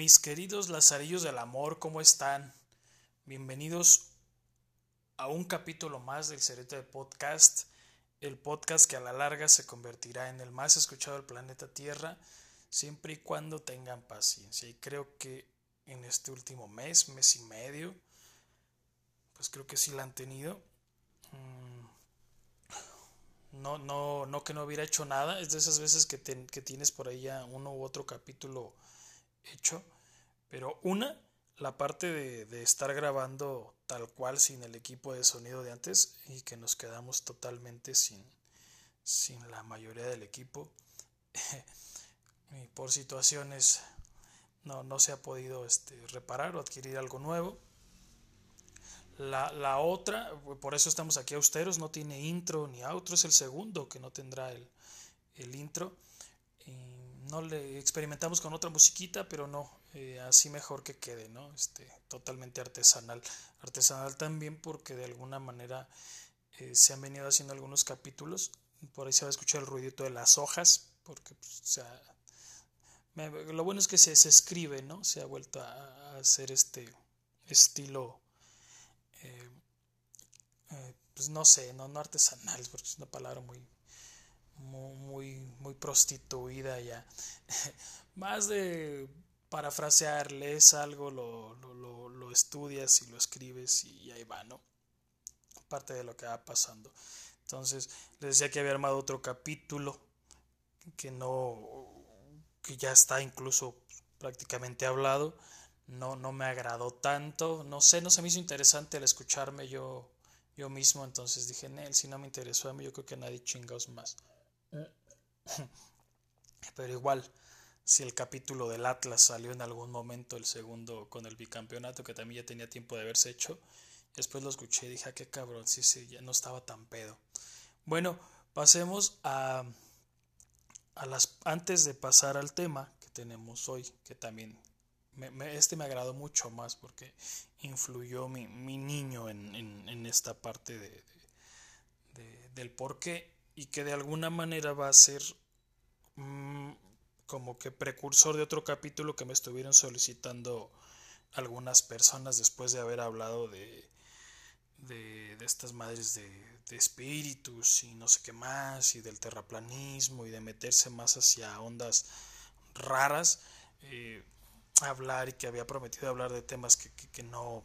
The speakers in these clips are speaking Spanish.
Mis queridos lazarillos del amor, ¿cómo están? Bienvenidos a un capítulo más del Cereto de Podcast, el podcast que a la larga se convertirá en el más escuchado del planeta Tierra, siempre y cuando tengan paciencia. Y creo que en este último mes, mes y medio, pues creo que sí la han tenido. Mm, no, no, no que no hubiera hecho nada, es de esas veces que, que tienes por ahí ya uno u otro capítulo hecho, pero una, la parte de, estar grabando tal cual sin el equipo de sonido de antes y que nos quedamos totalmente sin, sin la mayoría del equipo. y por situaciones no, no se ha podido este, reparar o adquirir algo nuevo. La, la, otra, por eso estamos aquí austeros, no tiene intro ni outro, es el segundo que no tendrá el, el intro no le experimentamos con otra musiquita, pero no, eh, así mejor que quede, ¿no? Este, totalmente artesanal. Artesanal también porque de alguna manera eh, se han venido haciendo algunos capítulos. Por ahí se va a escuchar el ruidito de las hojas, porque pues, o sea, lo bueno es que se, se, escribe, ¿no? Se ha vuelto a, hacer este estilo, eh, pues no sé, no, no artesanal, porque es una palabra muy, muy, muy, prostituida ya. Más de parafrasear, lees algo, lo, lo, lo, estudias y lo escribes y ahí va, ¿no? Parte de lo que va pasando. Entonces, les decía que había armado otro capítulo que no, que ya está incluso prácticamente hablado. No, no me agradó tanto, no sé, no se me hizo interesante al escucharme yo, yo mismo, entonces dije, Nel, si no me interesó a mí, yo creo que nadie chingaos más. Pero igual, si el capítulo del Atlas salió en algún momento, el segundo con el bicampeonato, que también ya tenía tiempo de haberse hecho, después lo escuché y dije, ah, qué cabrón, sí, sí, ya no estaba tan pedo. Bueno, pasemos a, a las, antes de pasar al tema que tenemos hoy, que también este me agradó mucho más porque influyó mi, mi niño en, en, esta parte de, de, del por qué y que de alguna manera va a ser mm, como que precursor de otro capítulo que me estuvieron solicitando algunas personas después de haber hablado de, de, estas madres de, de, espíritus y no sé qué más y del terraplanismo y de meterse más hacia ondas raras eh, hablar y que había prometido hablar de temas que, que no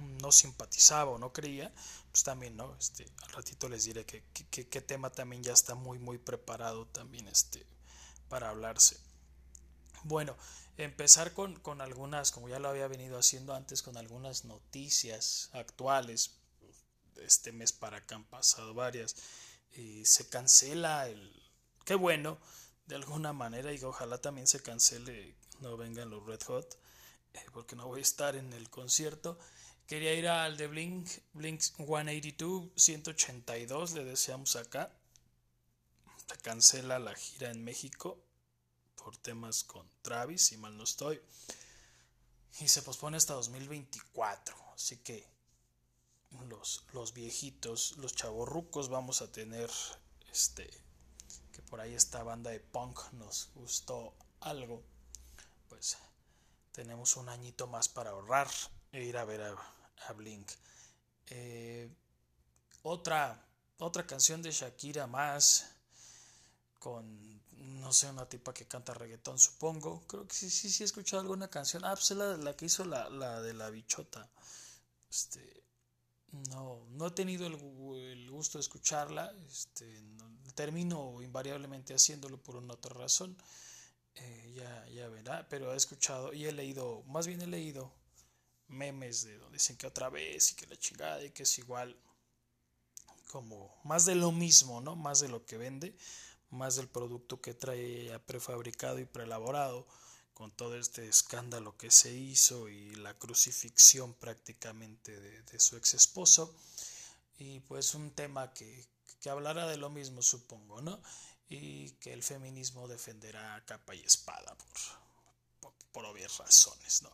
no simpatizaba o no creía, pues también, ¿no? Este, al ratito les diré que, qué tema también ya está muy, muy preparado también este, para hablarse. Bueno, empezar con, con algunas, como ya lo había venido haciendo antes, con algunas noticias actuales. Este mes para acá han pasado varias. y se cancela el... Qué bueno, de alguna manera, y ojalá también se cancele, no vengan los Red Hot, eh, porque no voy a estar en el concierto. Quería ir al de Blink, Blink 182, 182, le deseamos acá. Cancela la gira en México por temas con Travis, si mal no estoy. Y se pospone hasta 2024. Así que los, los viejitos, los chavorrucos, vamos a tener este. Que por ahí esta banda de punk nos gustó algo. Pues tenemos un añito más para ahorrar e ir a ver a, a Blink. Eh, otra, otra canción de Shakira más con, no sé, una tipa que canta reggaetón, supongo. Creo que sí, sí, sí he escuchado alguna canción. Ah, pues es la, que hizo la, la de la bichota. Este, no, no he tenido el, el gusto de escucharla. Este, termino invariablemente haciéndolo por una otra razón. Eh, ya, ya verá, pero he escuchado y he leído, más bien he leído memes de donde dicen que otra vez y que la chingada y que es igual como más de lo mismo, ¿no? Más de lo que vende, más del producto que trae ya prefabricado y preelaborado con todo este escándalo que se hizo y la crucifixión prácticamente de, su ex esposo y pues un tema que, que hablará de lo mismo supongo, ¿no? Y que el feminismo defenderá capa y espada por, por, por obvias razones, ¿no?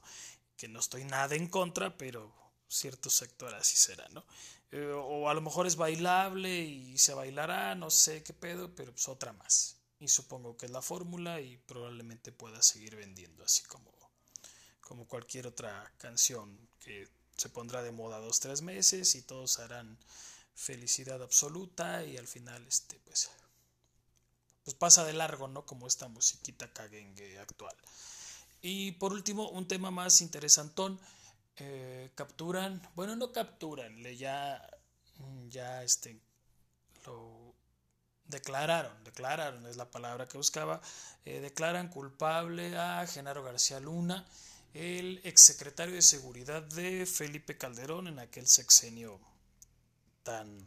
Que no estoy nada en contra, pero cierto sector así será, ¿no? Eh, o a lo mejor es bailable y se bailará, no sé qué pedo, pero pues otra más. y supongo que es la fórmula y probablemente pueda seguir vendiendo así como, como cualquier otra canción que se pondrá de moda dos tres meses y todos harán felicidad absoluta y al final este pues pues pasa de largo no como esta musiquita caguengue actual y por último un tema más interesantón eh, capturan bueno no capturan le ya ya este lo declararon, declararon, es la palabra que buscaba, eh, declaran culpable a Genaro García Luna, el exsecretario de Seguridad de Felipe Calderón en aquel sexenio tan,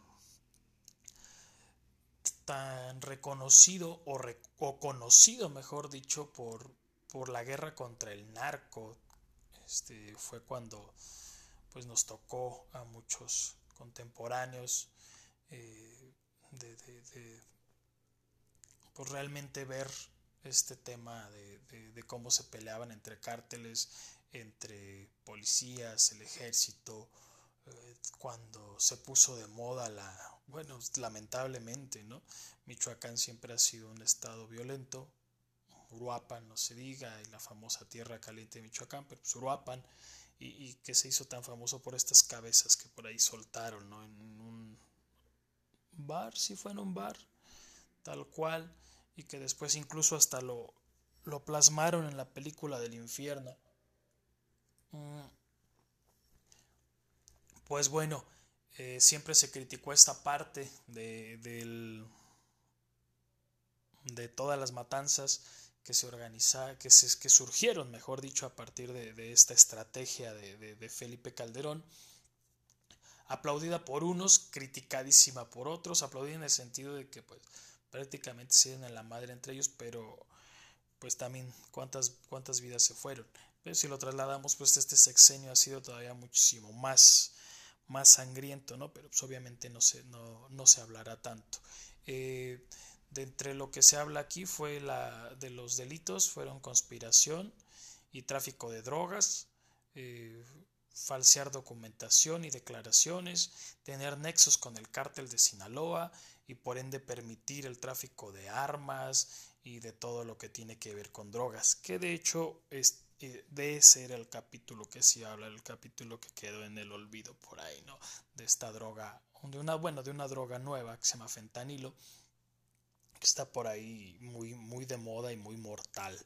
tan reconocido o, o conocido, mejor dicho, por, por, la guerra contra el narco. Este, fue cuando pues, nos tocó a muchos contemporáneos eh, de, pues realmente ver este tema de, cómo se peleaban entre cárteles, entre policías, el ejército, eh, cuando se puso de moda la, bueno, lamentablemente, ¿no? Michoacán siempre ha sido un estado violento, Uruapan no se diga, y la famosa tierra caliente de Michoacán, pero pues Uruapan, y, que se hizo tan famoso por estas cabezas que por ahí soltaron, ¿no? En un bar, si fue en un bar, tal cual, y que después incluso hasta lo, lo plasmaron en la película del infierno. Mm. Pues bueno, eh, siempre se criticó esta parte de, del, de todas las matanzas que se organizaron, que, se, que surgieron, mejor dicho, a partir de, esta estrategia de, de, Felipe Calderón, aplaudida por unos, criticadísima por otros, aplaudida en el sentido de que pues prácticamente se en la madre entre ellos, pero pues también cuántas, cuántas vidas se fueron. Pero si lo trasladamos, pues este sexenio ha sido todavía muchísimo más, más sangriento, ¿no? Pero pues obviamente no se, no, no se hablará tanto. Eh, de entre lo que se habla aquí fue la de los delitos, fueron conspiración y tráfico de drogas, eh, falsear documentación y declaraciones, tener nexos con el cártel de Sinaloa, y por ende permitir el tráfico de armas y de todo lo que tiene que ver con drogas, que de hecho es, eh, de ese era el capítulo que sí habla, el capítulo que quedó en el olvido por ahí, ¿no? De esta droga, de una, bueno, de una droga nueva que se llama fentanilo, está por ahí muy, muy de moda y muy mortal.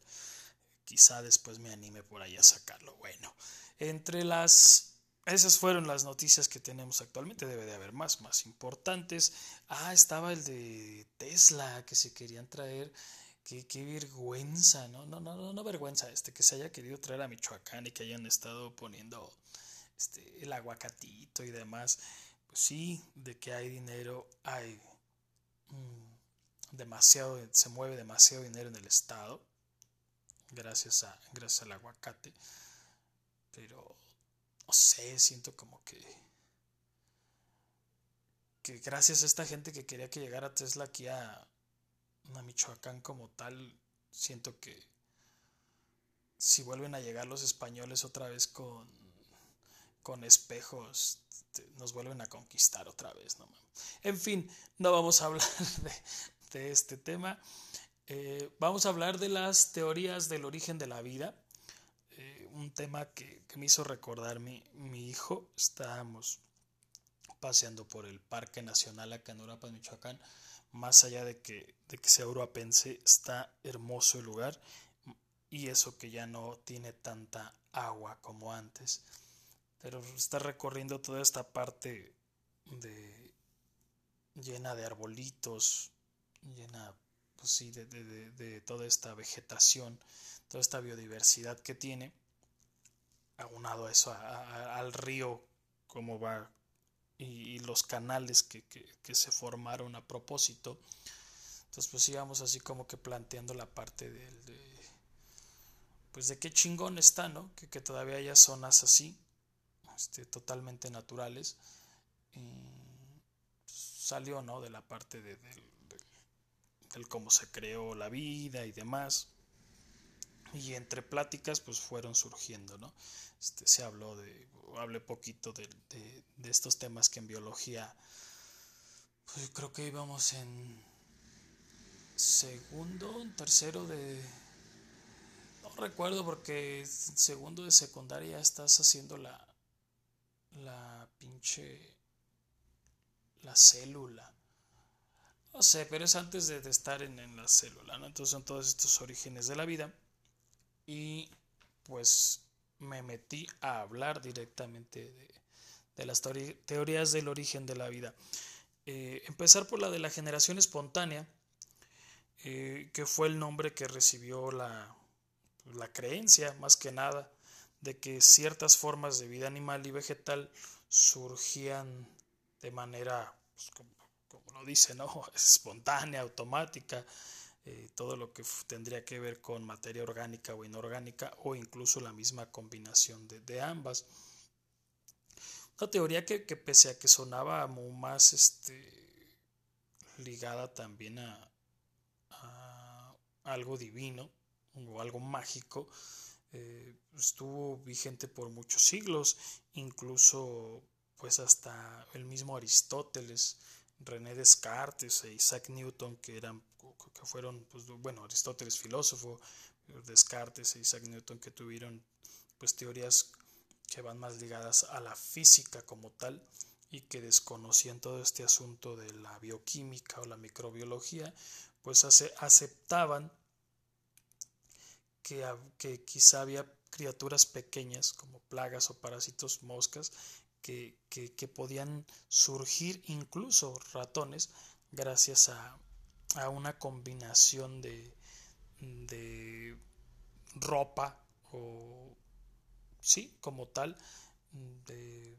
Quizá después me anime por ahí a sacarlo. Bueno, entre las esas fueron las noticias que tenemos actualmente. Debe de haber más, más importantes. Ah, estaba el de Tesla que se querían traer. Qué, qué vergüenza, ¿no? No, no, no, no vergüenza, este, que se haya querido traer a Michoacán y que hayan estado poniendo este, el aguacatito y demás. Pues sí, de que hay dinero, hay mm, demasiado, se mueve demasiado dinero en el estado. Gracias a, gracias al aguacate. Pero no sé, siento como que que gracias a esta gente que quería que llegara Tesla aquí a, Michoacán como tal, siento que si vuelven a llegar los españoles otra vez con, con espejos, nos vuelven a conquistar otra vez. ¿no? En fin, no vamos a hablar de, este tema. Eh, vamos a hablar de las teorías del origen de la vida un tema que, me hizo recordar mi, mi, hijo. Estábamos paseando por el Parque Nacional acá en Uruapan, Michoacán. Más allá de que, de que sea uruapense, está hermoso el lugar. Y eso que ya no tiene tanta agua como antes. Pero está recorriendo toda esta parte de llena de arbolitos, llena pues sí, de, de, de, toda esta vegetación, toda esta biodiversidad que tiene aunado a eso, al río, cómo va, y, los canales que, se formaron a propósito. Entonces, pues íbamos así como que planteando la parte del, de, pues de qué chingón está, ¿no? Que, que todavía haya zonas así, este, totalmente naturales. Pues, salió, ¿no? De la parte de, del cómo se creó la vida y demás y entre pláticas pues fueron surgiendo, ¿no? Este, se habló de, hablé poquito de, de, estos temas que en biología, pues creo que íbamos en segundo, tercero de... No recuerdo porque segundo de secundaria estás haciendo la... La pinche... La célula. No sé, pero es antes de, estar en, la célula, ¿no? Entonces son todos estos orígenes de la vida. Y pues me metí a hablar directamente de, las teorías del origen de la vida. Eh, empezar por la de la generación espontánea, eh, que fue el nombre que recibió la, la creencia, más que nada, de que ciertas formas de vida animal y vegetal surgían de manera, pues, lo dice, ¿no? espontánea, automática, eh, todo lo que tendría que ver con materia orgánica o inorgánica o incluso la misma combinación de, ambas. Una teoría que, pese a que sonaba muy más este, ligada también a, algo divino o algo mágico, eh, estuvo vigente por muchos siglos, incluso pues hasta el mismo Aristóteles, René Descartes e Isaac Newton, que eran que fueron, pues, bueno, Aristóteles filósofo, Descartes e Isaac Newton que tuvieron pues teorías que van más ligadas a la física como tal y que desconocían todo este asunto de la bioquímica o la microbiología, pues aceptaban que, que quizá había criaturas pequeñas como plagas o parásitos, moscas, que, podían surgir incluso ratones gracias a, una combinación de, de ropa o sí, como tal, de,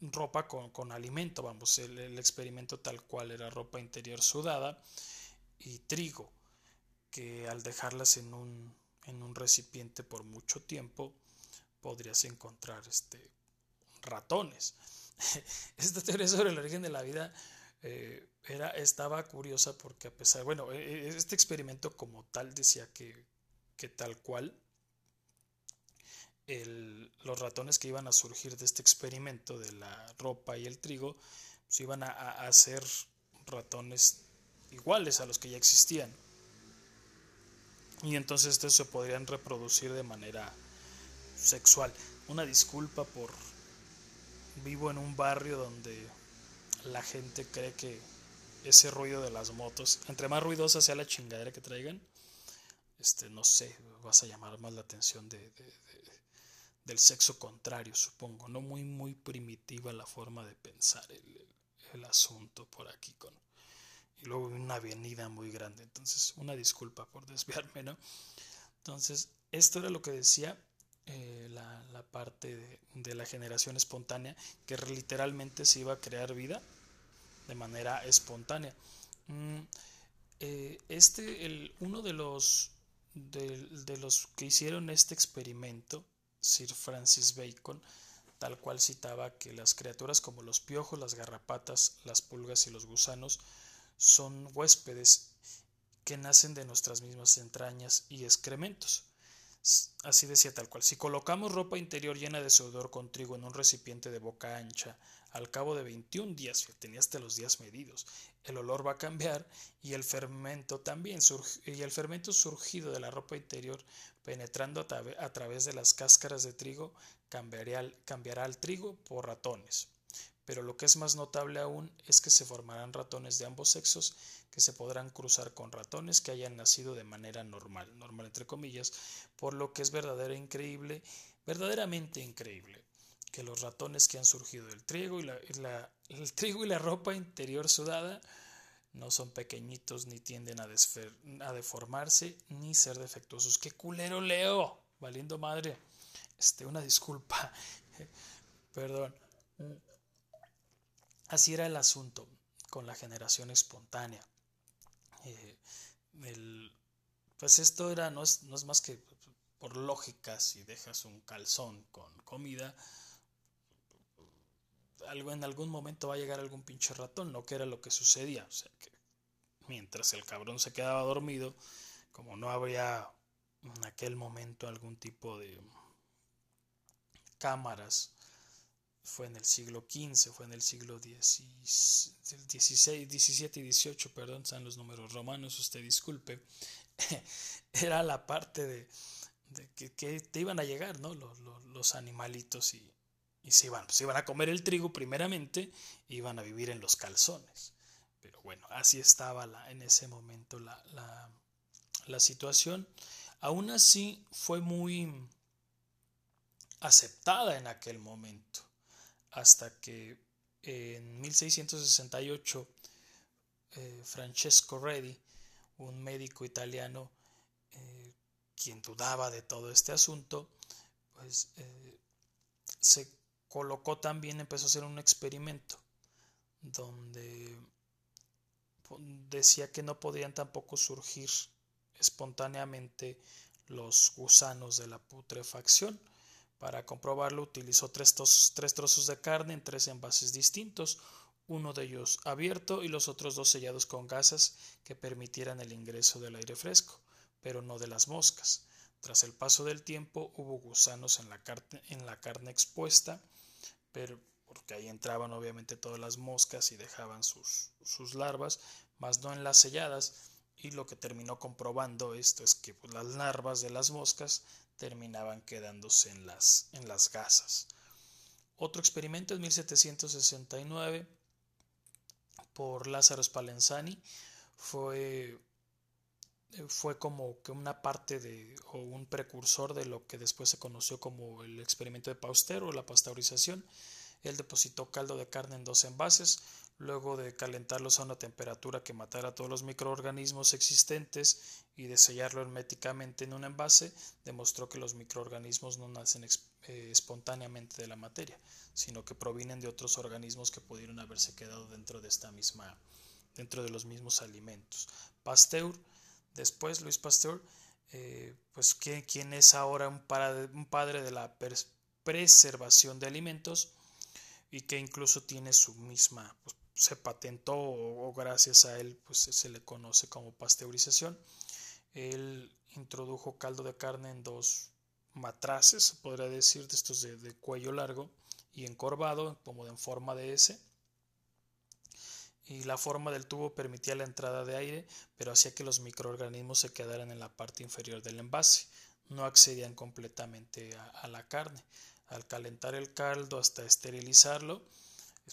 ropa con, alimento, vamos, el, experimento tal cual era ropa interior sudada y trigo, que al dejarlas en un recipiente por mucho tiempo podrías encontrar este, ratones. Esta teoría sobre el origen de la vida eh, era, estaba curiosa porque a pesar, bueno, e, e, este experimento como tal decía que, que tal cual los ratones que iban a surgir de este experimento de la ropa y el trigo, pues iban a, a, ser ratones iguales a los que ya existían. Y entonces estos se podrían reproducir de manera sexual. Una disculpa por vivo en un barrio donde la gente cree que ese ruido de las motos, entre más ruidosa sea la chingadera que traigan, este, no sé, vas a llamar más la atención de, del sexo contrario, supongo, no muy, muy primitiva la forma de pensar el, asunto por aquí con y luego una avenida muy grande, entonces una disculpa por desviarme, ¿no? Entonces, esto era lo que decía eh, la, la, parte de, de, la generación espontánea, que literalmente se iba a crear vida de manera espontánea. Mm, eh, este, el, uno de los, de, los que hicieron este experimento, Sir Francis Bacon, tal cual citaba que las criaturas como los piojos, las garrapatas, las pulgas y los gusanos son huéspedes que nacen de nuestras mismas entrañas y excrementos. Así decía tal cual. Si colocamos ropa interior llena de sudor con trigo en un recipiente de boca ancha, al cabo de 21 días, tenía hasta los días medidos, el olor va a cambiar y el fermento también, y el fermento surgido de la ropa interior, penetrando a, través de las cáscaras de trigo, cambiará, cambiará al trigo por ratones. Pero lo que es más notable aún es que se formarán ratones de ambos sexos que se podrán cruzar con ratones que hayan nacido de manera normal, normal entre comillas, por lo que es verdadera increíble, verdaderamente increíble que los ratones que han surgido del trigo y la, el trigo y la ropa interior sudada no son pequeñitos ni tienden a, a deformarse ni ser defectuosos. ¡Qué culero leo! Valiendo madre. Este, una disculpa. Perdón. Así era el asunto con la generación espontánea. Eh, pues esto era, no es, no es más que por lógica, si dejas un calzón con comida, algo, en algún momento va a llegar algún pinche ratón, no que era lo que sucedía. O sea que mientras el cabrón se quedaba dormido, como no habría en aquel momento algún tipo de cámaras fue en el siglo XV, fue en el siglo XVI, XVII y XVIII, perdón, están los números romanos, usted disculpe, era la parte de, que, te iban a llegar, ¿no? Los, los, animalitos y, y se, iban, se iban a comer el trigo primeramente, iban a vivir en los calzones. Pero bueno, así estaba la, en ese momento la, la, la situación. Aún así fue muy aceptada en aquel momento, hasta que en 1668 eh, Francesco Redi, un médico italiano, eh, quien dudaba de todo este asunto, pues eh, se colocó también, empezó a hacer un experimento donde decía que no podían tampoco surgir espontáneamente los gusanos de la putrefacción. Para comprobarlo utilizó tres, tres trozos de carne en tres envases distintos, uno de ellos abierto y los otros dos sellados con gasas que permitieran el ingreso del aire fresco, pero no de las moscas. Tras el paso del tiempo hubo gusanos en la, carne, en la carne expuesta, pero porque ahí entraban obviamente todas las moscas y dejaban sus, sus larvas, más no en las selladas, y lo que terminó comprobando esto es que las larvas de las moscas terminaban quedándose en las, en las gasas. Otro experimento en 1769 por Lázaro Spallanzani fue, fue como que una parte de o un precursor de lo que después se conoció como el experimento de Pauster o la pasteurización. Él depositó caldo de carne en dos envases, luego de calentarlos a una temperatura que matara todos los microorganismos existentes y de sellarlo herméticamente en un envase, demostró que los microorganismos no nacen eh, espontáneamente de la materia, sino que provienen de otros organismos que pudieron haberse quedado dentro de esta misma dentro de los mismos alimentos. Pasteur, después Luis Pasteur, eh, pues ¿quién, es ahora un, un padre de la preservación de alimentos y que incluso tiene su misma pues, se patentó o, gracias a él pues se le conoce como pasteurización. Él introdujo caldo de carne en dos matraces, podría decir, de estos de, cuello largo y encorvado, como en forma de S. Y la forma del tubo permitía la entrada de aire, pero hacía que los microorganismos se quedaran en la parte inferior del envase, no accedían completamente a la carne. Al calentar el caldo hasta esterilizarlo,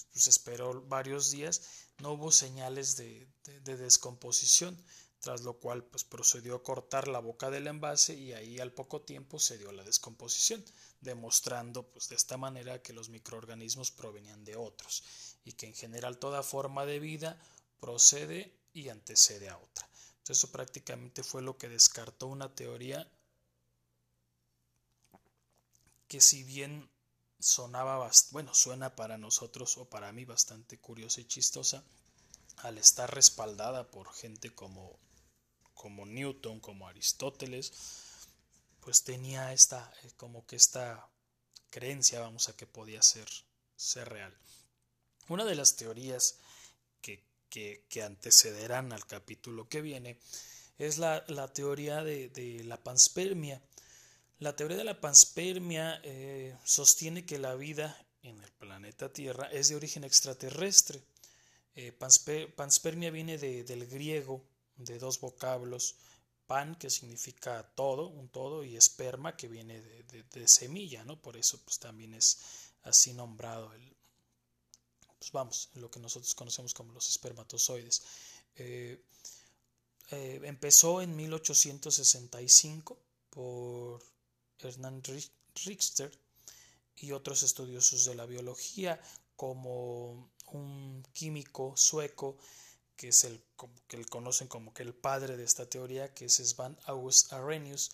pues esperó varios días, no hubo señales de, descomposición, tras lo cual pues procedió a cortar la boca del envase y ahí al poco tiempo se dio la descomposición, demostrando pues de esta manera que los microorganismos provenían de otros y que en general toda forma de vida procede y antecede a otra. Eso prácticamente fue lo que descartó una teoría que si bien sonaba, bueno, suena para nosotros o para mí bastante curiosa y chistosa al estar respaldada por gente como, como Newton, como Aristóteles, pues tenía esta, eh, como que esta creencia, vamos a que podía ser, ser real. Una de las teorías que, que, antecederán al capítulo que viene es la, la teoría de, de la panspermia la teoría de la panspermia eh, sostiene que la vida en el planeta Tierra es de origen extraterrestre. Eh, panspermia viene del griego, de dos vocablos, pan, que significa todo, un todo, y esperma, que viene de, semilla, ¿no? Por eso pues, también es así nombrado el, pues vamos, lo que nosotros conocemos como los espermatozoides. Eh, empezó en 1865 por Hernán Richter y otros estudiosos de la biología, como un químico sueco que es el que le conocen como que el padre de esta teoría, que es Svan August Arrhenius,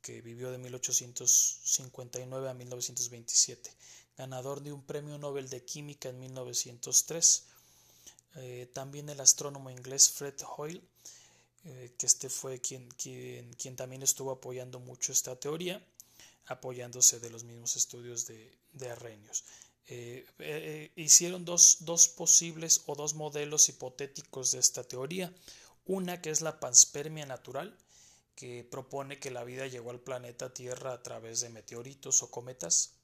que vivió de 1859 a 1927, ganador de un premio Nobel de Química en 1903. Eh, también el astrónomo inglés Fred Hoyle eh, que este fue quien, quien, quien, también estuvo apoyando mucho esta teoría, apoyándose de los mismos estudios de, de Arrhenius. Eh, eh, hicieron dos, dos, posibles o dos modelos hipotéticos de esta teoría. Una que es la panspermia natural, que propone que la vida llegó al planeta Tierra a través de meteoritos o cometas.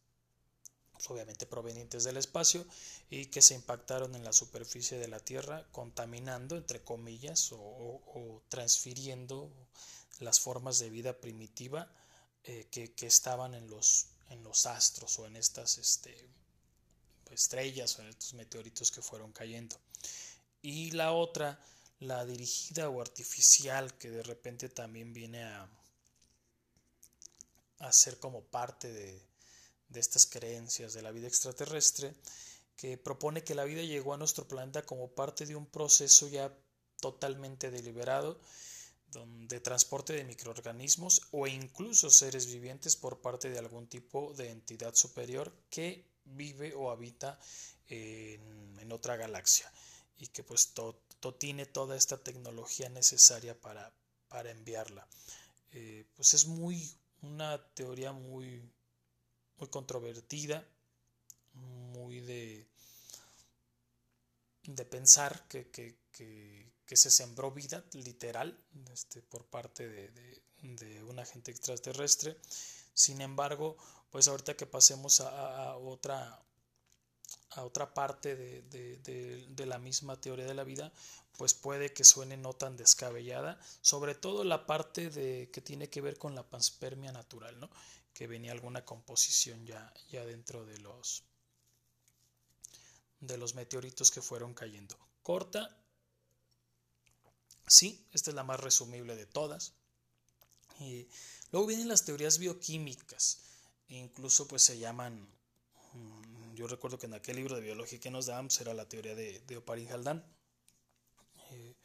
Pues, obviamente provenientes del espacio, y que se impactaron en la superficie de la Tierra, contaminando, entre comillas, o, transfiriendo las formas de vida primitiva eh, que, estaban en los, en los astros o en estas este, estrellas o en estos meteoritos que fueron cayendo. Y la otra, la dirigida o artificial, que de repente también viene a, a ser como parte de, de estas creencias de la vida extraterrestre, que propone que la vida llegó a nuestro planeta como parte de un proceso ya totalmente deliberado de transporte de microorganismos o incluso seres vivientes por parte de algún tipo de entidad superior que vive o habita en, otra galaxia y que pues tiene toda esta tecnología necesaria para, para enviarla. Eh, pues es muy una teoría muy muy controvertida, muy de, de pensar que, que, que, se sembró vida literal este, por parte de, de, un agente extraterrestre. Sin embargo, pues ahorita que pasemos a, otra a otra parte de, de, de, la misma teoría de la vida, pues puede que suene no tan descabellada, sobre todo la parte de que tiene que ver con la panspermia natural, ¿no? Que venía alguna composición ya, ya dentro de los, de los meteoritos que fueron cayendo. Corta, sí, esta es la más resumible de todas. Y luego vienen las teorías bioquímicas, e incluso pues se llaman, mm, yo recuerdo que en aquel libro de biología que nos pues, era la teoría de, de Oparin Haldane. Eh,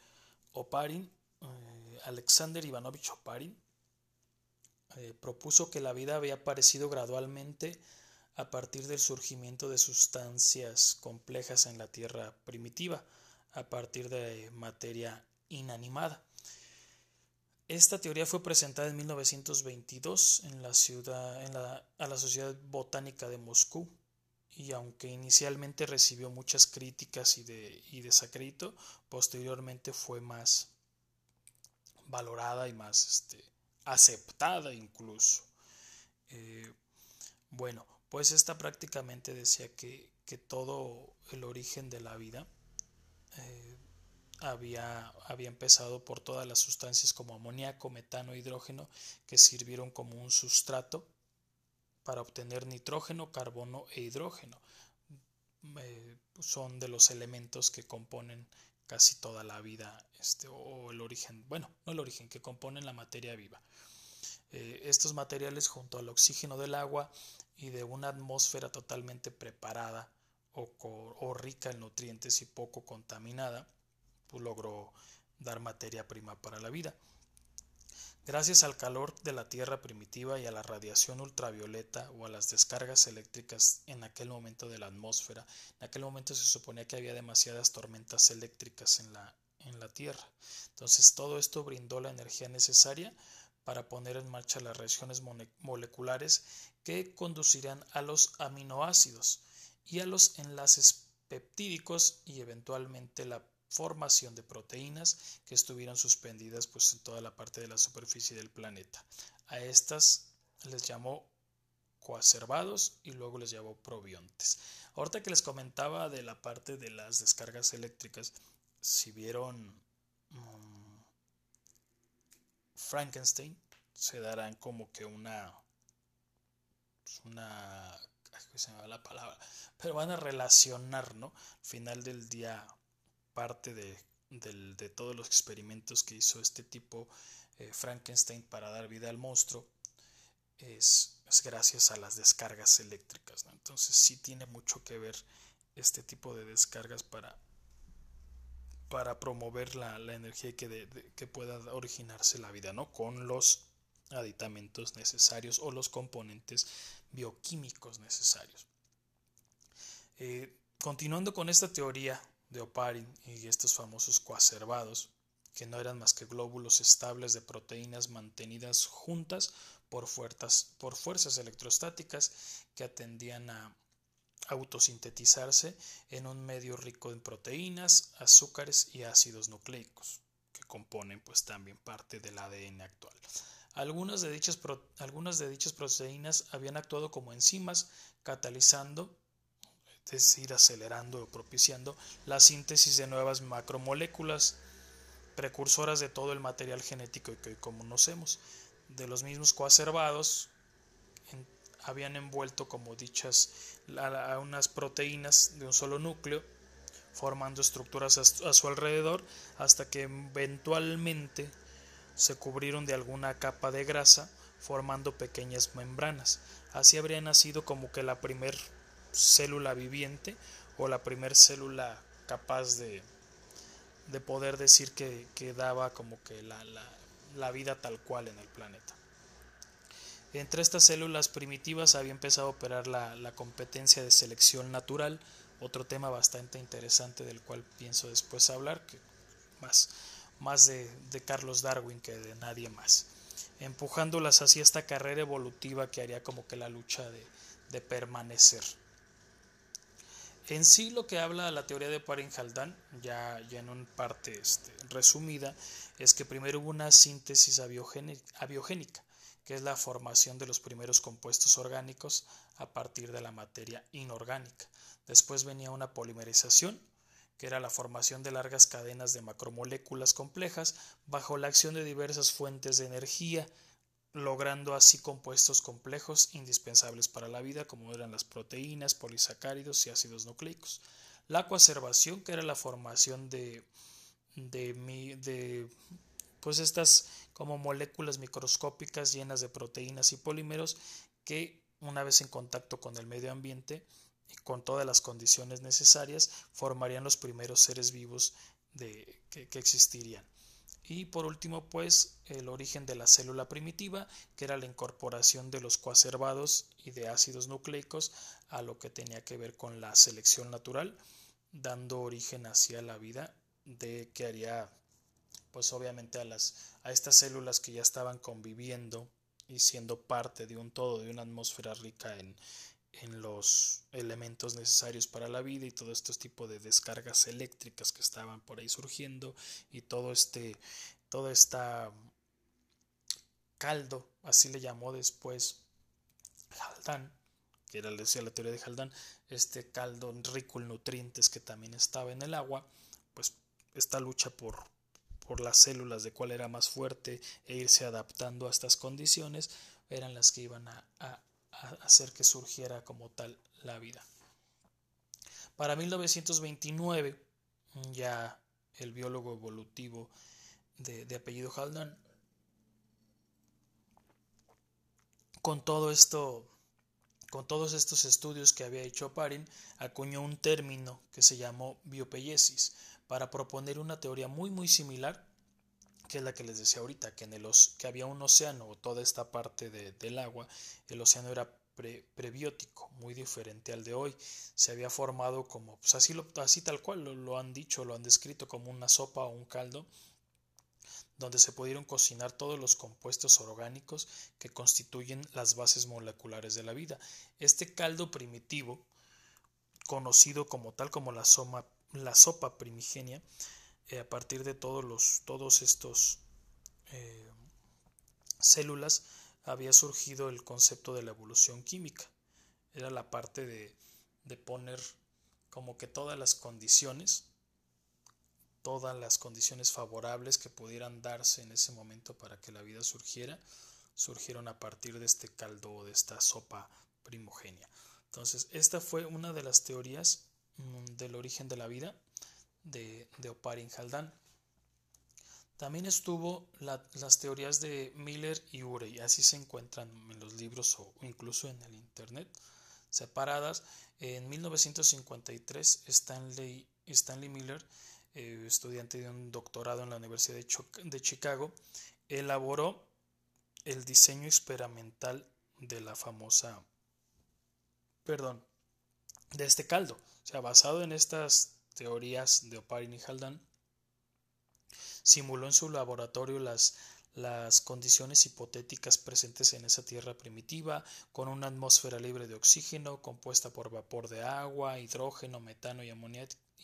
Oparin, eh, Alexander Ivanovich Oparin, eh, propuso que la vida había aparecido gradualmente a partir del surgimiento de sustancias complejas en la Tierra primitiva, a partir de materia inanimada. Esta teoría fue presentada en 1922 en la ciudad, en la, a la Sociedad Botánica de Moscú y aunque inicialmente recibió muchas críticas y, de, y posteriormente fue más valorada y más este, aceptada incluso. Eh, bueno, pues esta prácticamente decía que, todo el origen de la vida eh, había, había, empezado por todas las sustancias como amoníaco, metano, hidrógeno que sirvieron como un sustrato para obtener nitrógeno, carbono e hidrógeno. Eh, son de los elementos que componen casi toda la vida este, o el origen, bueno, no el origen, que componen la materia viva. Eh, estos materiales junto al oxígeno del agua y de una atmósfera totalmente preparada o, rica en nutrientes y poco contaminada, pues logró dar materia prima para la vida. Gracias al calor de la Tierra primitiva y a la radiación ultravioleta o a las descargas eléctricas en aquel momento de la atmósfera, en aquel momento se suponía que había demasiadas tormentas eléctricas en la, en la Tierra. Entonces todo esto brindó la energía necesaria para poner en marcha las reacciones moleculares que conducirán a los aminoácidos y a los enlaces peptídicos y eventualmente la formación de proteínas que estuvieran suspendidas pues, en toda la parte de la superficie del planeta. A estas les llamó coacervados y luego les llamó probiontes. Ahorita que les comentaba de la parte de las descargas eléctricas, si vieron mm, Frankenstein, se darán como que una pues, una se me va la palabra pero van a relacionar no al final del día parte de, de todos los experimentos que hizo este tipo eh, Frankenstein para dar vida al monstruo es, gracias a las descargas eléctricas. Entonces sí tiene mucho que ver este tipo de descargas para, para promover la, energía y que, que pueda originarse la vida, ¿no? Con los aditamentos necesarios o los componentes bioquímicos necesarios. Eh, continuando con esta teoría de Oparin y estos famosos coacervados, que no eran más que glóbulos estables de proteínas mantenidas juntas por fuerzas, por fuerzas electrostáticas que atendían a autosintetizarse en un medio rico en proteínas, azúcares y ácidos nucleicos, que componen pues también parte del ADN actual. De, dichas algunas de dichas proteínas habían actuado como enzimas, catalizando, es decir, acelerando o propiciando la síntesis de nuevas macromoléculas precursoras de todo el material genético que hoy conocemos. De los mismos coacervados habían envuelto como dichas a, unas proteínas de un solo núcleo, formando estructuras a, su alrededor hasta que eventualmente se cubrieron de alguna capa de grasa, formando pequeñas membranas. Así habría nacido como que la primer célula viviente o la primer célula capaz de, de poder decir que, que daba como que la, la vida tal cual en el planeta. Entre estas células primitivas había empezado a operar la, competencia de selección natural, otro tema bastante interesante del cual pienso después hablar, más, más de, Carlos Darwin que de nadie más, empujándolas hacia esta carrera evolutiva que haría como que la lucha de, permanecer. En sí lo que habla la teoría de Parin-Haldane, ya, en una parte este, resumida, es que primero hubo una síntesis abiogénica, que es la formación de los primeros compuestos orgánicos a partir de la materia inorgánica. Después venía una polimerización, que era la formación de largas cadenas de macromoléculas complejas bajo la acción de diversas fuentes de energía, logrando así compuestos complejos indispensables para la vida, como eran las proteínas, polisacáridos y ácidos nucleicos. La coacervación, que era la formación de, de, de pues estas como moléculas microscópicas llenas de proteínas y polímeros que una vez en contacto con el medio ambiente y con todas las condiciones necesarias formarían los primeros seres vivos de, que, que existirían. Y por último, pues el origen de la célula primitiva, que era la incorporación de los coacervados y de ácidos nucleicos a lo que tenía que ver con la selección natural, dando origen hacia la vida de que haría pues obviamente a, las, a estas células que ya estaban conviviendo y siendo parte de un todo, de una atmósfera rica en, en los elementos necesarios para la vida y todo este tipo de descargas eléctricas que estaban por ahí surgiendo y todo este todo esta caldo así le llamó después Haldane que era decía la teoría de Haldane este caldo rico en nutrientes que también estaba en el agua pues esta lucha por por las células de cuál era más fuerte e irse adaptando a estas condiciones eran las que iban a, hacer que surgiera como tal la vida. Para 1929, ya el biólogo evolutivo de, apellido Haldane, con todo esto, con todos estos estudios que había hecho Parin, acuñó un término que se llamó biopeyesis, para proponer una teoría muy muy similar que es la que les decía ahorita, que en el que había un océano o toda esta parte del agua, el océano era prebiótico, muy diferente al de hoy. Se había formado como, pues así, lo, así tal cual lo, han dicho, lo han descrito como una sopa o un caldo, donde se pudieron cocinar todos los compuestos orgánicos que constituyen las bases moleculares de la vida. Este caldo primitivo, conocido como tal como la, la sopa primigenia, eh, a partir de todos los todos estos eh, células había surgido el concepto de la evolución química. Era la parte de, de poner como que todas las condiciones todas las condiciones favorables que pudieran darse en ese momento para que la vida surgiera surgieron a partir de este caldo o de esta sopa primogenia. Entonces esta fue una de las teorías mm, del origen de la vida de, de Oparin Haldane. También estuvo las teorías de Miller y Urey, así se encuentran en los libros o incluso en el Internet, separadas. En 1953, Stanley, Stanley Miller, eh, estudiante de un doctorado en la Universidad de, de Chicago, elaboró el diseño experimental de la famosa, perdón, de este caldo. O sea, basado en estas teorías de Oparin y Haldane, simuló en su laboratorio las, las condiciones hipotéticas presentes en esa tierra primitiva, con una atmósfera libre de oxígeno, compuesta por vapor de agua, hidrógeno, metano y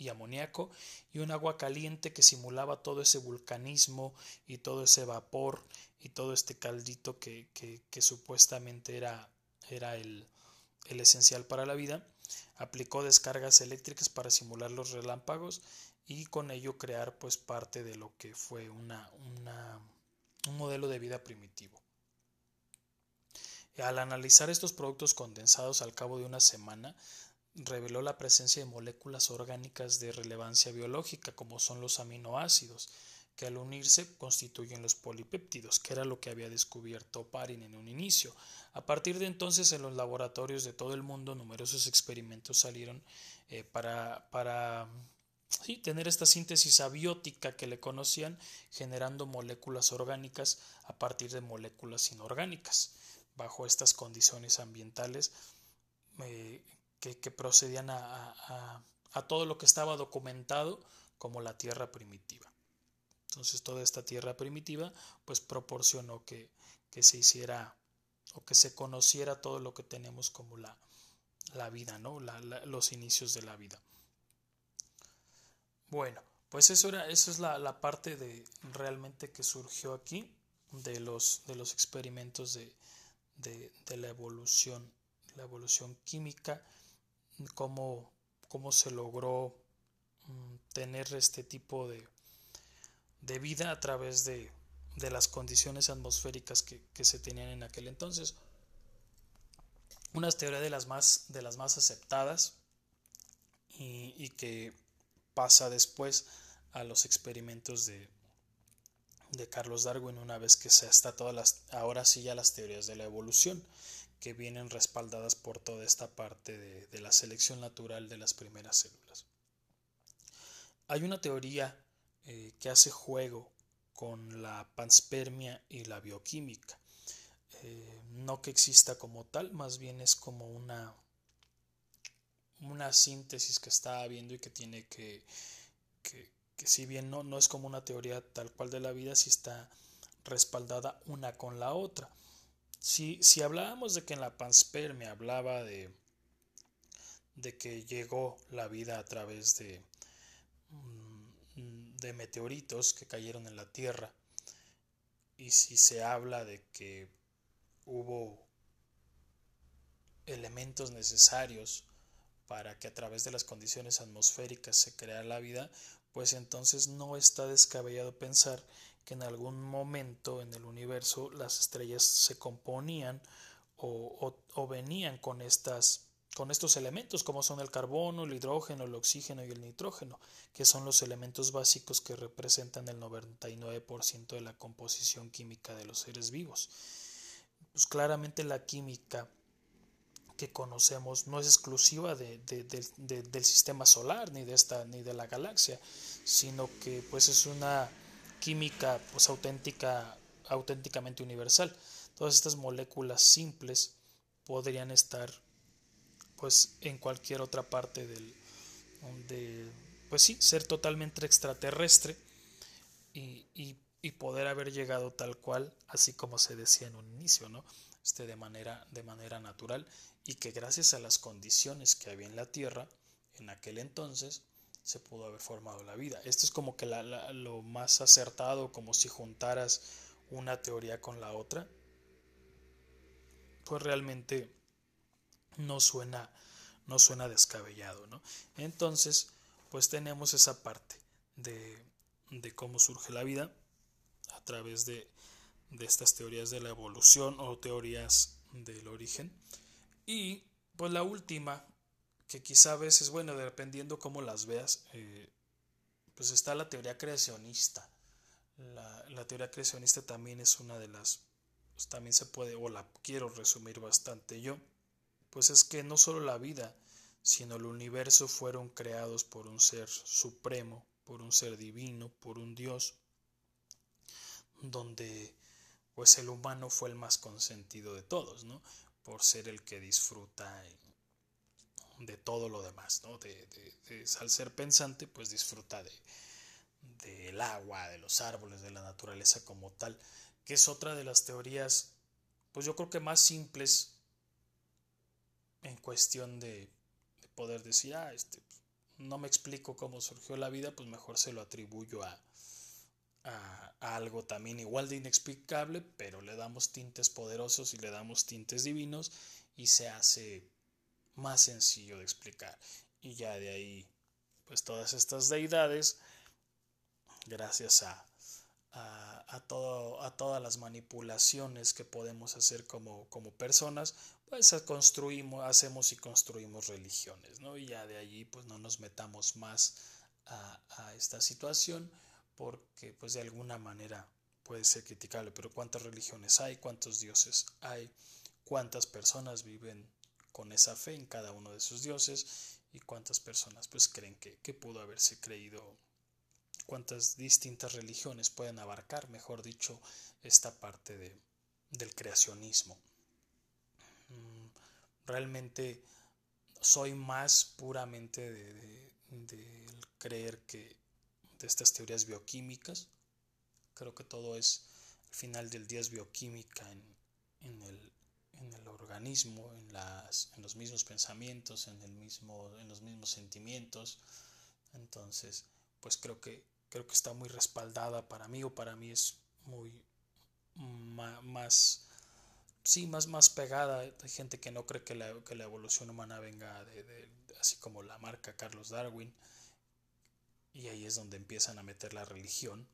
amoníaco y un agua caliente que simulaba todo ese vulcanismo y todo ese vapor y todo este caldito que, que, supuestamente era, era el, el esencial para la vida, aplicó descargas eléctricas para simular los relámpagos y con ello crear pues parte de lo que fue una, una, un modelo de vida primitivo. Al analizar estos productos condensados al cabo de una semana, reveló la presencia de moléculas orgánicas de relevancia biológica, como son los aminoácidos, que al unirse constituyen los polipéptidos, que era lo que había descubierto Parin en un inicio. A partir de entonces, en los laboratorios de todo el mundo, numerosos experimentos salieron eh, para, para tener esta síntesis abiótica que le conocían, generando moléculas orgánicas a partir de moléculas inorgánicas. Bajo estas condiciones ambientales, eh, que, procedían a, todo lo que estaba documentado como la tierra primitiva. Entonces toda esta tierra primitiva pues proporcionó que, se hiciera o que se conociera todo lo que tenemos como la, la vida, ¿no? los inicios de la vida. Bueno, pues eso, era, es la, parte de realmente que surgió aquí de los, de los experimentos de, de la evolución, la evolución química cómo, cómo se logró mm, tener este tipo de, de vida a través de, de las condiciones atmosféricas que, que, se tenían en aquel entonces. Una teoría de las más, de las más aceptadas y, y que pasa después a los experimentos de, de Carlos Darwin una vez que se está todas las ahora sí ya las teorías de la evolución que vienen respaldadas por toda esta parte de, la selección natural de las primeras células. Hay una teoría eh, que hace juego con la panspermia y la bioquímica. Eh, no que exista como tal, más bien es como una, una síntesis que está habiendo y que tiene que, que, si bien no, no es como una teoría tal cual de la vida, si está respaldada una con la otra. Si, si hablábamos de que en la panspermia hablaba de, de que llegó la vida a través de, de meteoritos que cayeron en la Tierra, y si se habla de que hubo elementos necesarios para que a través de las condiciones atmosféricas se creara la vida, pues entonces no está descabellado pensar que en algún momento en el universo las estrellas se componían o, venían con estas con estos elementos como son el carbono, el hidrógeno, el oxígeno y el nitrógeno, que son los elementos básicos que representan el 99% de la composición química de los seres vivos. Pues claramente la química que conocemos no es exclusiva del sistema solar ni de esta ni de la galaxia, sino que pues es una química pues auténtica, auténticamente universal. Todas estas moléculas simples podrían estar pues en cualquier otra parte del de, pues sí, ser totalmente extraterrestre y, y, poder haber llegado tal cual, así como se decía en un inicio, ¿no? Este, de, manera, de manera natural y que gracias a las condiciones que había en la Tierra en aquel entonces, se pudo haber formado la vida. Esto es como que lo más acertado, como si juntaras una teoría con la otra. Pues realmente no suena, no suena descabellado, ¿no? Entonces, pues tenemos esa parte de, de cómo surge la vida a través de, de estas teorías de la evolución o teorías del origen. Y pues la última que quizá a veces, bueno, dependiendo cómo las veas, eh, pues está la teoría creacionista. La, teoría creacionista también es una de las, pues también se puede, o la quiero resumir bastante yo, pues es que no solo la vida, sino el universo fueron creados por un ser supremo, por un ser divino, por un Dios, donde pues el humano fue el más consentido de todos, ¿no? Por ser el que disfruta de todo lo demás, ¿no? De, al ser pensante, pues disfruta de del agua, de los árboles, de la naturaleza como tal, que es otra de las teorías, pues yo creo que más simples en cuestión de, poder decir, ah, este, no me explico cómo surgió la vida, pues mejor se lo atribuyo a, a, algo también igual de inexplicable, pero le damos tintes poderosos y le damos tintes divinos y se hace más sencillo de explicar. Y ya de ahí, pues todas estas deidades, gracias a, a, todo, a todas las manipulaciones que podemos hacer como, como personas, pues construimos, hacemos y construimos religiones, ¿no? Y ya de allí pues no nos metamos más a, a esta situación porque pues de alguna manera puede ser criticable, pero ¿cuántas religiones hay? ¿Cuántos dioses hay? ¿Cuántas personas viven con esa fe en cada uno de sus dioses? ¿Y cuántas personas pues creen que, que pudo haberse creído? ¿Cuántas distintas religiones pueden abarcar, mejor dicho, esta parte de, del creacionismo? Mm, realmente soy más puramente de, de creer que de estas teorías bioquímicas. Creo que todo es, al final del día es bioquímica en, en, el, en el, organismo, en, las, en los mismos pensamientos, en, el mismo, en los mismos sentimientos. Entonces, pues creo que, creo que está muy respaldada para mí o para mí es muy más sí, más, más pegada. Hay gente que no cree que la, que la evolución humana venga de, de, así como la marca Carlos Darwin y ahí es donde empiezan a meter la religión.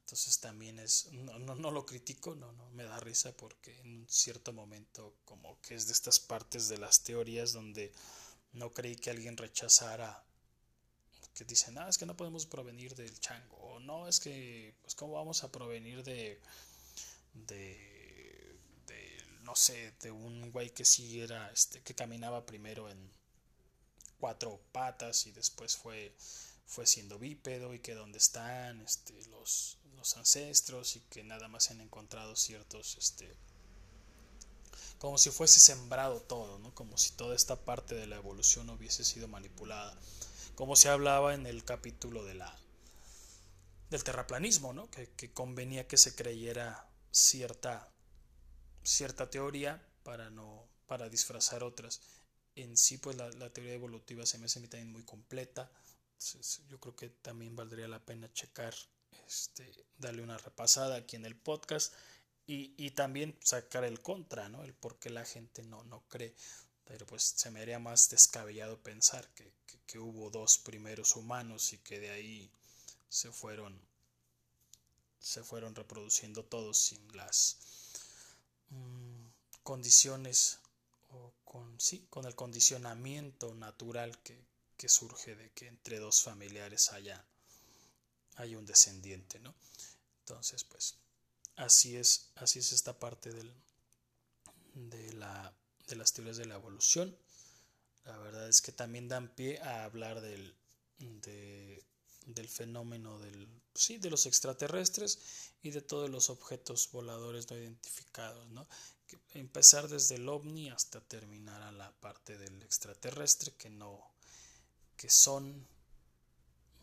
Entonces también es, no, no, no, lo critico, no, no, me da risa porque en un cierto momento como que es de estas partes de las teorías donde no creí que alguien rechazara, que dicen, ah, es que no podemos provenir del chango, o no, es que, pues cómo vamos a provenir de, de, de no sé, de un güey que sí era, este, que caminaba primero en cuatro patas y después fue fue siendo bípedo y que dónde están este, los, los ancestros y que nada más han encontrado ciertos, este, como si fuese sembrado todo, ¿no? como si toda esta parte de la evolución hubiese sido manipulada, como se hablaba en el capítulo de la, del terraplanismo, ¿no? que, convenía que se creyera cierta, cierta teoría para, no, para disfrazar otras. En sí, pues la, teoría evolutiva se me hace también muy completa yo creo que también valdría la pena checar, este, darle una repasada aquí en el podcast y, y también sacar el contra, ¿no? El por qué la gente no, no cree. Pero pues se me haría más descabellado pensar que, que, hubo dos primeros humanos y que de ahí se fueron se fueron reproduciendo todos sin las mm, condiciones o con sí con el condicionamiento natural que, que surge de que entre dos familiares haya, hay un descendiente, ¿no? Entonces, pues, así es, así es esta parte del, de, la, de las teorías de la evolución. La verdad es que también dan pie a hablar del, del fenómeno del, sí, de los extraterrestres y de todos los objetos voladores no identificados, ¿no? empezar desde el ovni hasta terminar a la parte del extraterrestre que no, que son,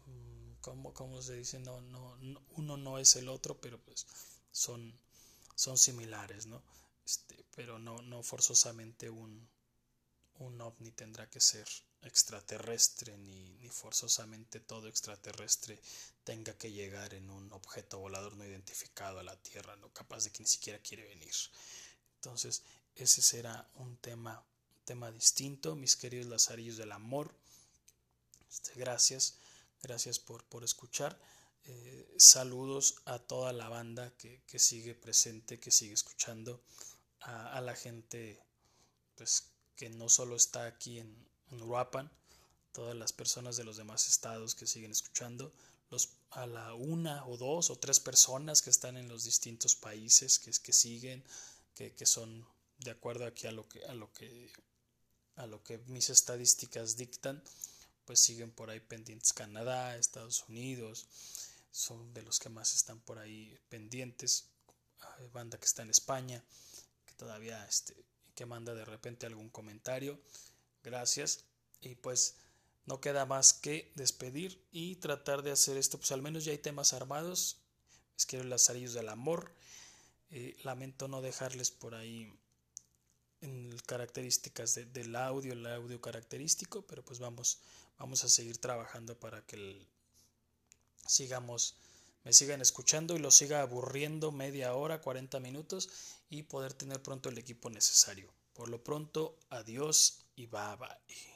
mm, como, como se dice, no, no, uno no es el otro, pero pues son, son similares, ¿no? Este, pero no, no forzosamente un, un ovni tendrá que ser extraterrestre, ni, ni forzosamente todo extraterrestre tenga que llegar en un objeto volador no identificado a la Tierra, no capaz de que ni siquiera quiere venir. Entonces, ese será un tema, tema distinto, mis queridos lazarillos del amor. Este, gracias, gracias por, por escuchar. Eh, saludos a toda la banda que, sigue presente, que sigue escuchando, a, la gente pues, que no solo está aquí en, en, todas las personas de los demás estados que siguen escuchando, los, a la una o dos o tres personas que están en los distintos países que, que siguen, que, que son de acuerdo aquí a lo que, a lo que, a lo que mis estadísticas dictan pues siguen por ahí pendientes. Canadá, Estados Unidos, son de los que más están por ahí pendientes, banda que está en España, todavía este, que manda de repente algún comentario, gracias, y pues no queda más que despedir y tratar de hacer esto, pues al menos ya hay temas armados, es que los lazarillos del amor, eh, lamento no dejarles por ahí en características del audio, el audio característico, pero pues vamos vamos a seguir trabajando para que sigamos, me sigan escuchando y lo siga aburriendo media hora, 40 minutos y poder tener pronto el equipo necesario. Por lo pronto, adiós y bye bye.